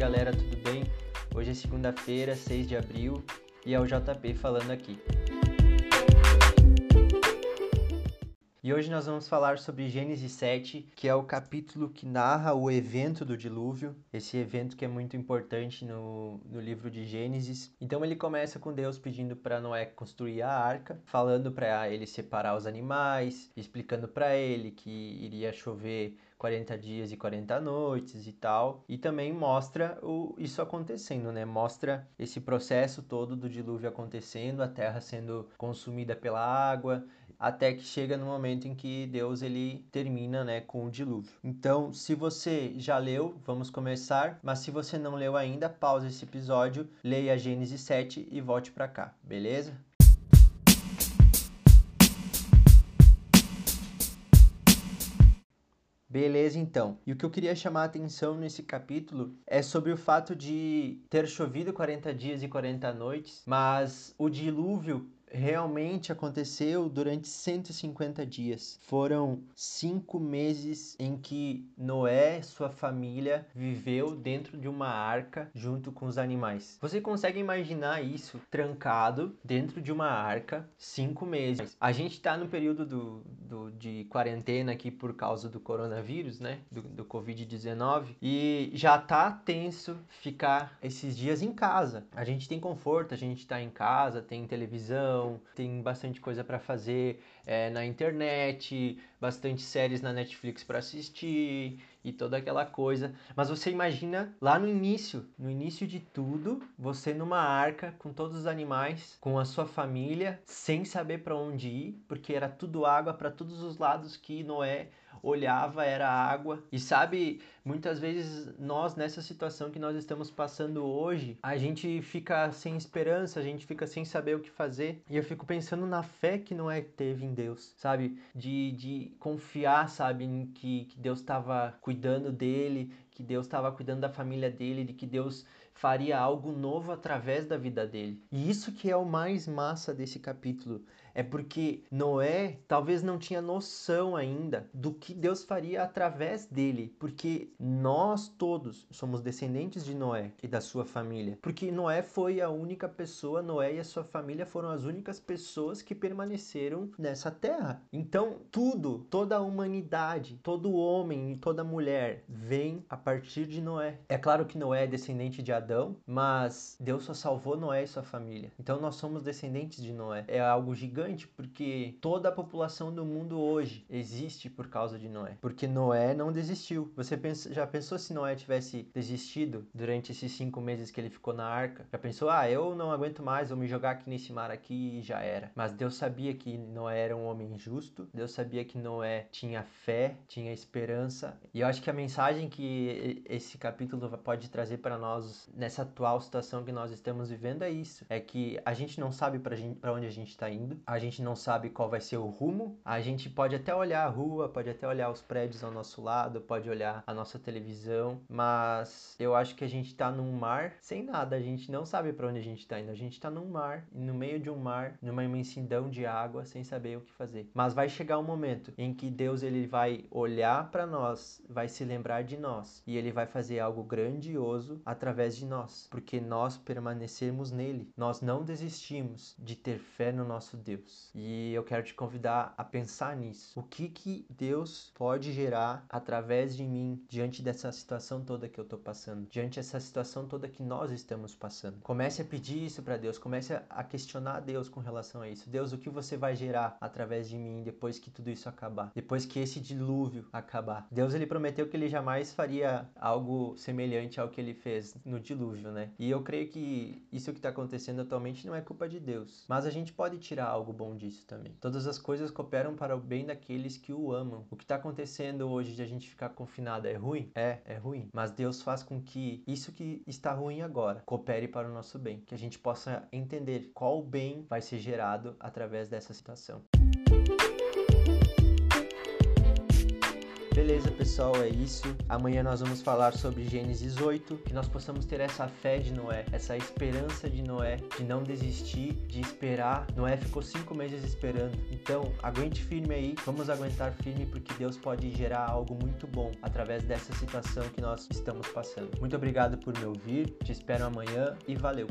galera, tudo bem? Hoje é segunda-feira, 6 de abril, e é o JP falando aqui. E hoje nós vamos falar sobre Gênesis 7, que é o capítulo que narra o evento do dilúvio, esse evento que é muito importante no, no livro de Gênesis. Então ele começa com Deus pedindo para Noé construir a arca, falando para ele separar os animais, explicando para ele que iria chover 40 dias e 40 noites e tal. E também mostra o, isso acontecendo, né? Mostra esse processo todo do dilúvio acontecendo, a terra sendo consumida pela água, até que chega no momento em que Deus ele termina, né, com o dilúvio. Então, se você já leu, vamos começar, mas se você não leu ainda, pause esse episódio, leia Gênesis 7 e volte para cá, beleza? Beleza, então. E o que eu queria chamar a atenção nesse capítulo é sobre o fato de ter chovido 40 dias e 40 noites, mas o dilúvio realmente aconteceu durante 150 dias. Foram cinco meses em que Noé, sua família, viveu dentro de uma arca junto com os animais. Você consegue imaginar isso trancado dentro de uma arca cinco meses? A gente está no período do, do, de quarentena aqui por causa do coronavírus, né? Do, do Covid-19 e já tá tenso ficar esses dias em casa. A gente tem conforto, a gente está em casa, tem televisão tem bastante coisa para fazer é, na internet, bastante séries na Netflix para assistir e toda aquela coisa. Mas você imagina lá no início, no início de tudo, você numa arca com todos os animais, com a sua família, sem saber para onde ir, porque era tudo água para todos os lados que Noé olhava era água. E sabe, muitas vezes nós nessa situação que nós estamos passando hoje, a gente fica sem esperança, a gente fica sem saber o que fazer. E eu fico pensando na fé que Noé teve em Deus, sabe? De, de confiar, sabe, em que, que Deus estava cuidando dele, que Deus estava cuidando da família dele, de que Deus faria algo novo através da vida dele. E isso que é o mais massa desse capítulo, é porque Noé talvez não tinha noção ainda do que Deus faria através dele, porque nós todos somos descendentes de Noé e da sua família. Porque Noé foi a única pessoa, Noé e a sua família foram as únicas pessoas que permaneceram nessa terra. Então, tudo, toda a humanidade, todo homem e toda mulher vem a partir de Noé. É claro que Noé é descendente de Adão, mas Deus só salvou Noé e sua família. Então, nós somos descendentes de Noé. É algo gigante gigante, porque toda a população do mundo hoje existe por causa de Noé. Porque Noé não desistiu. Você pensa, já pensou se Noé tivesse desistido durante esses cinco meses que ele ficou na arca? Já pensou, ah, eu não aguento mais, vou me jogar aqui nesse mar aqui e já era. Mas Deus sabia que Noé era um homem justo, Deus sabia que Noé tinha fé, tinha esperança. E eu acho que a mensagem que esse capítulo pode trazer para nós nessa atual situação que nós estamos vivendo é isso: é que a gente não sabe para onde a gente está indo, a gente não sabe qual vai ser o rumo. A gente pode até olhar a rua, pode até olhar os prédios ao nosso lado, pode olhar a nossa televisão, mas eu acho que a gente tá num mar sem nada, a gente não sabe para onde a gente tá indo. A gente tá num mar, no meio de um mar, numa imensidão de água, sem saber o que fazer. Mas vai chegar um momento em que Deus ele vai olhar para nós, vai se lembrar de nós e ele vai fazer algo grandioso através de nós, porque nós permanecemos nele. Nós não desistimos de ter fé no nosso Deus. E eu quero te convidar a pensar nisso. O que que Deus pode gerar através de mim diante dessa situação toda que eu tô passando, diante dessa situação toda que nós estamos passando. Comece a pedir isso para Deus, comece a questionar Deus com relação a isso. Deus, o que você vai gerar através de mim depois que tudo isso acabar? Depois que esse dilúvio acabar? Deus ele prometeu que ele jamais faria algo semelhante ao que ele fez no dilúvio, né? E eu creio que isso que está acontecendo atualmente não é culpa de Deus, mas a gente pode tirar algo algo bom disso também. Todas as coisas cooperam para o bem daqueles que o amam. O que está acontecendo hoje de a gente ficar confinado é ruim? É, é ruim. Mas Deus faz com que isso que está ruim agora coopere para o nosso bem. Que a gente possa entender qual bem vai ser gerado através dessa situação. Beleza, pessoal, é isso. Amanhã nós vamos falar sobre Gênesis 8, que nós possamos ter essa fé de Noé, essa esperança de Noé, de não desistir, de esperar. Noé ficou cinco meses esperando. Então, aguente firme aí, vamos aguentar firme porque Deus pode gerar algo muito bom através dessa situação que nós estamos passando. Muito obrigado por me ouvir, te espero amanhã e valeu!